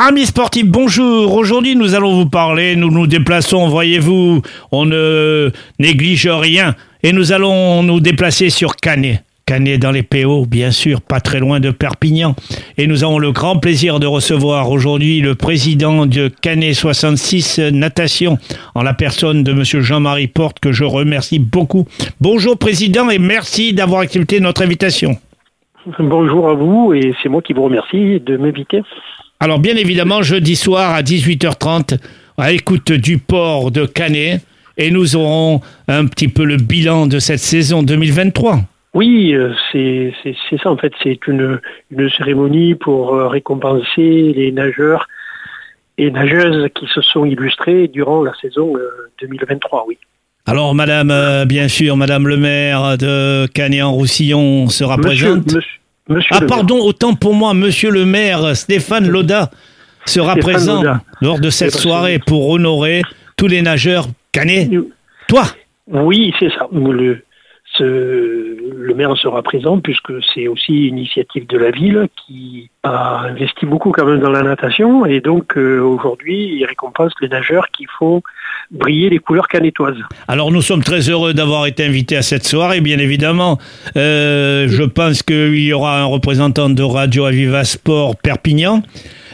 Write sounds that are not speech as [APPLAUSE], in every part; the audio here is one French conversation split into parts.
Amis sportifs, bonjour. Aujourd'hui, nous allons vous parler. Nous nous déplaçons, voyez-vous. On ne néglige rien. Et nous allons nous déplacer sur Canet. Canet dans les PO, bien sûr, pas très loin de Perpignan. Et nous avons le grand plaisir de recevoir aujourd'hui le président de Canet 66 Natation, en la personne de monsieur Jean-Marie Porte, que je remercie beaucoup. Bonjour, président, et merci d'avoir accepté notre invitation. Bonjour à vous, et c'est moi qui vous remercie de m'inviter. Alors bien évidemment, jeudi soir à 18h30, à l'écoute du port de Canet, et nous aurons un petit peu le bilan de cette saison 2023. Oui, euh, c'est ça en fait, c'est une, une cérémonie pour euh, récompenser les nageurs et nageuses qui se sont illustrés durant la saison 2023, euh, oui. Alors, Madame, bien sûr, Madame le maire de Canet-en-Roussillon sera présente. Ah, pardon, autant pour moi, Monsieur le maire Stéphane Loda sera présent lors de cette soirée pour honorer tous les nageurs Canet. Toi Oui, c'est ça. Le, le maire sera présent puisque c'est aussi une initiative de la ville qui a investi beaucoup quand même dans la natation et donc euh, aujourd'hui il récompense les nageurs qui font briller les couleurs canetoises. Alors nous sommes très heureux d'avoir été invités à cette soirée bien évidemment. Euh, je pense qu'il y aura un représentant de Radio Aviva Sport Perpignan.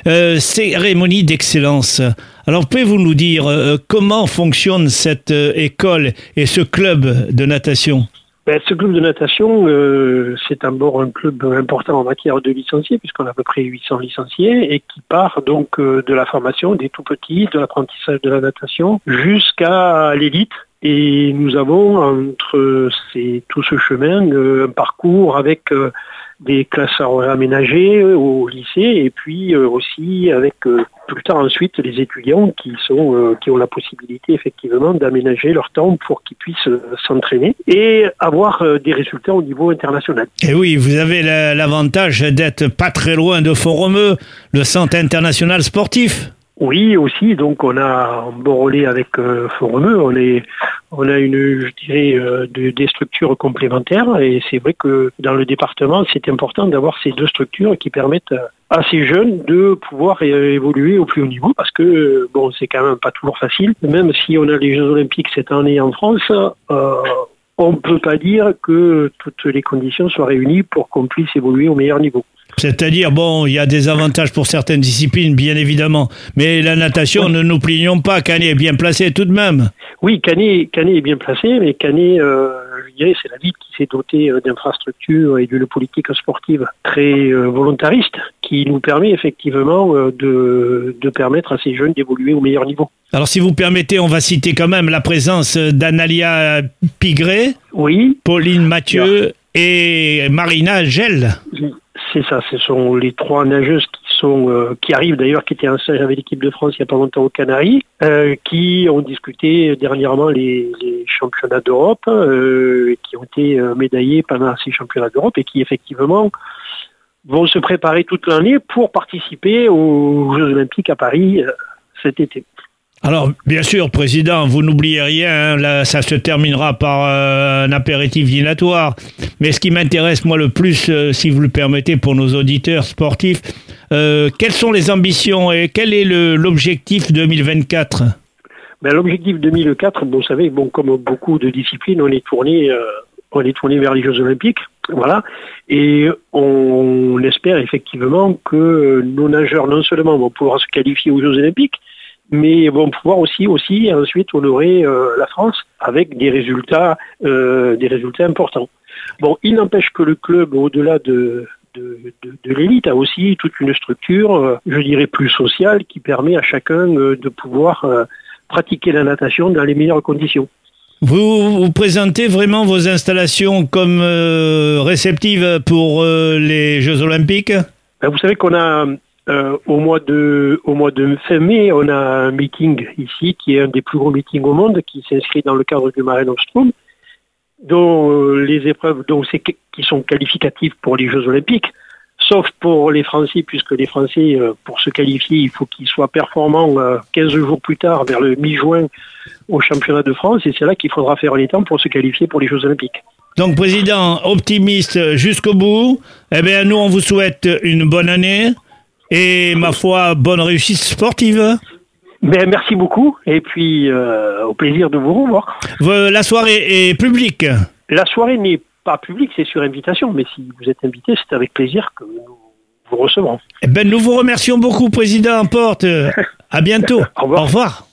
Euh, cérémonie d'excellence. Alors pouvez-vous nous dire comment fonctionne cette école et ce club de natation? Ben, ce club de natation, euh, c'est d'abord un club important en matière de licenciés, puisqu'on a à peu près 800 licenciés, et qui part donc euh, de la formation des tout petits, de l'apprentissage de la natation, jusqu'à l'élite. Et nous avons entre tout ce chemin euh, un parcours avec des classes aménagées au lycée et puis aussi avec plus tard ensuite les étudiants qui sont euh, qui ont la possibilité effectivement d'aménager leur temps pour qu'ils puissent euh, s'entraîner et avoir euh, des résultats au niveau international. Et oui, vous avez l'avantage d'être pas très loin de Foromeux, le centre international sportif. Oui, aussi. Donc, on a un bon relais avec euh, Forumeux. On est, on a une, je dirais, euh, des structures complémentaires. Et c'est vrai que dans le département, c'est important d'avoir ces deux structures qui permettent à ces jeunes de pouvoir évoluer au plus haut niveau parce que bon, c'est quand même pas toujours facile. Même si on a les Jeux Olympiques cette année en France, euh, on ne peut pas dire que toutes les conditions soient réunies pour qu'on puisse évoluer au meilleur niveau. C'est-à-dire, bon, il y a des avantages pour certaines disciplines, bien évidemment, mais la natation, ne nous plions pas, Canet est bien placé tout de même. Oui, Canet, Canet est bien placé, mais Canet, euh, je dirais, c'est la ville qui s'est dotée euh, d'infrastructures et d'une politique sportive très euh, volontariste, qui nous permet effectivement de, de permettre à ces jeunes d'évoluer au meilleur niveau. Alors, si vous permettez, on va citer quand même la présence d'Analia Pigré, oui. Pauline Mathieu et Marina Gel. C'est ça, ce sont les trois nageuses qui sont euh, qui arrivent d'ailleurs, qui étaient en stage avec l'équipe de France il n'y a pas longtemps aux Canaries, euh, qui ont discuté dernièrement les, championnats d'Europe, euh, qui ont été médaillés pendant ces championnats d'Europe et qui effectivement vont se préparer toute l'année pour participer aux Jeux Olympiques à Paris cet été. Alors, bien sûr, Président, vous n'oubliez rien, hein, ça se terminera par euh, un apéritif dînatoire. Mais ce qui m'intéresse, moi, le plus, euh, si vous le permettez, pour nos auditeurs sportifs, euh, quelles sont les ambitions et quel est l'objectif 2024 ben, L'objectif 2004, vous savez, bon, comme beaucoup de disciplines, on est tourné, on est tourné vers les Jeux Olympiques. Voilà. Et on espère effectivement que nos nageurs, non seulement vont pouvoir se qualifier aux Jeux Olympiques, mais vont pouvoir aussi aussi ensuite honorer euh, la France avec des résultats euh, des résultats importants. Bon, il n'empêche que le club, au-delà de, de, de, l'élite, a aussi toute une structure, euh, je dirais plus sociale, qui permet à chacun de pouvoir pratiquer la natation dans les meilleures conditions. Vous, vous présentez vraiment vos installations comme réceptives pour les Jeux Olympiques? Ben, Vous savez qu'on a euh, au mois de au mois de fin mai, on a un meeting ici qui est un des plus gros meetings au monde, qui s'inscrit dans le cadre du Mare Nostrum, dont euh, les épreuves dont qui sont qualificatives pour les Jeux Olympiques, sauf pour les Français, puisque les Français, euh, pour se qualifier, il faut qu'ils soient performants 15 jours plus tard, vers le mi-juin, au championnat de France, et c'est là qu'il faudra faire les temps pour se qualifier pour les Jeux Olympiques. Donc, président, optimiste jusqu'au bout. Eh bien, nous, on vous souhaite une bonne année Et ma foi, bonne réussite sportive. Ben, merci beaucoup et puis euh, au plaisir de vous revoir. La soirée est publique. La soirée n'est pas publique, c'est sur invitation, mais si vous êtes invité, c'est avec plaisir que nous vous recevrons. Eh ben, nous vous remercions beaucoup, Président Porte. [LAUGHS] À bientôt. Au revoir. Au revoir.